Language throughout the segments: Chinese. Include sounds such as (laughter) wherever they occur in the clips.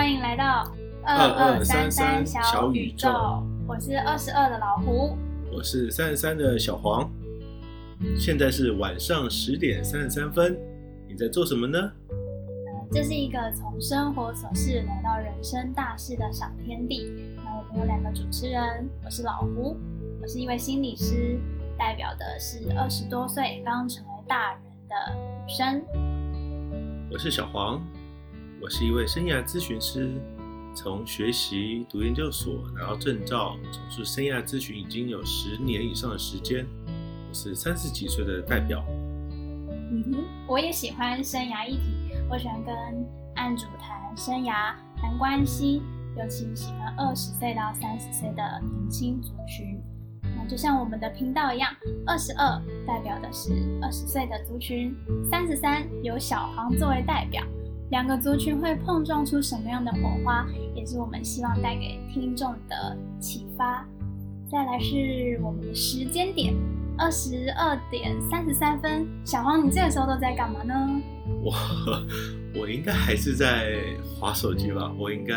欢迎来到二二三三小宇宙。我是二十二的老胡，我是三十三的小黄。现在是晚上十点三十三分，你在做什么呢？这是一个从生活琐事聊到人生大事的小天地。那我们有两个主持人，我是老胡，我是一位心理师，代表的是二十多岁刚成为大人的女生。我是小黄。我是一位生涯咨询师，从学习读研究所拿到证照，从事生涯咨询已经有十年以上的时间。我是三十几岁的代表。嗯哼，我也喜欢生涯议题，我喜欢跟案主谈生涯、谈关系，尤其喜欢二十岁到三十岁的年轻族群。那就像我们的频道一样，二十二代表的是二十岁的族群，三十三由小黄作为代表。两个族群会碰撞出什么样的火花，也是我们希望带给听众的启发。再来是我们的时间点，二十二点三十三分。小黄，你这个时候都在干嘛呢？我我应该还是在划手机吧，我应该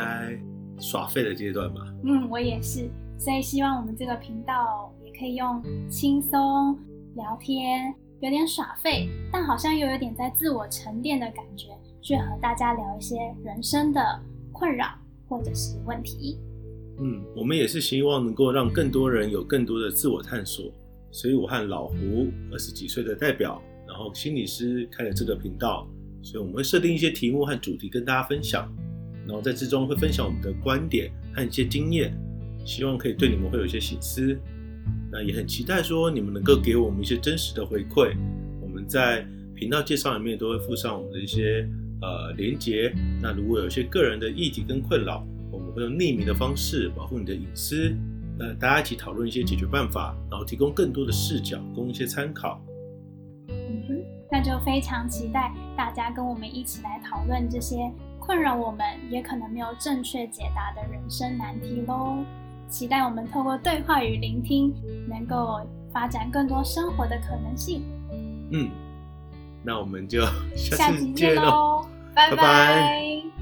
耍废的阶段吧。嗯，我也是。所以希望我们这个频道也可以用轻松聊天，有点耍废，但好像又有点在自我沉淀的感觉。去和大家聊一些人生的困扰或者是问题。嗯，我们也是希望能够让更多人有更多的自我探索，所以我和老胡二十几岁的代表，然后心理师开了这个频道，所以我们会设定一些题目和主题跟大家分享，然后在之中会分享我们的观点和一些经验，希望可以对你们会有一些省思。那也很期待说你们能够给我们一些真实的回馈，我们在频道介绍里面都会附上我们的一些。呃，连接。那如果有些个人的议题跟困扰，我们会用匿名的方式保护你的隐私。那大家一起讨论一些解决办法，然后提供更多的视角，供一些参考。嗯哼，那就非常期待大家跟我们一起来讨论这些困扰我们也可能没有正确解答的人生难题喽。期待我们透过对话与聆听，能够发展更多生活的可能性。嗯，那我们就 (laughs) 下次见喽。拜拜。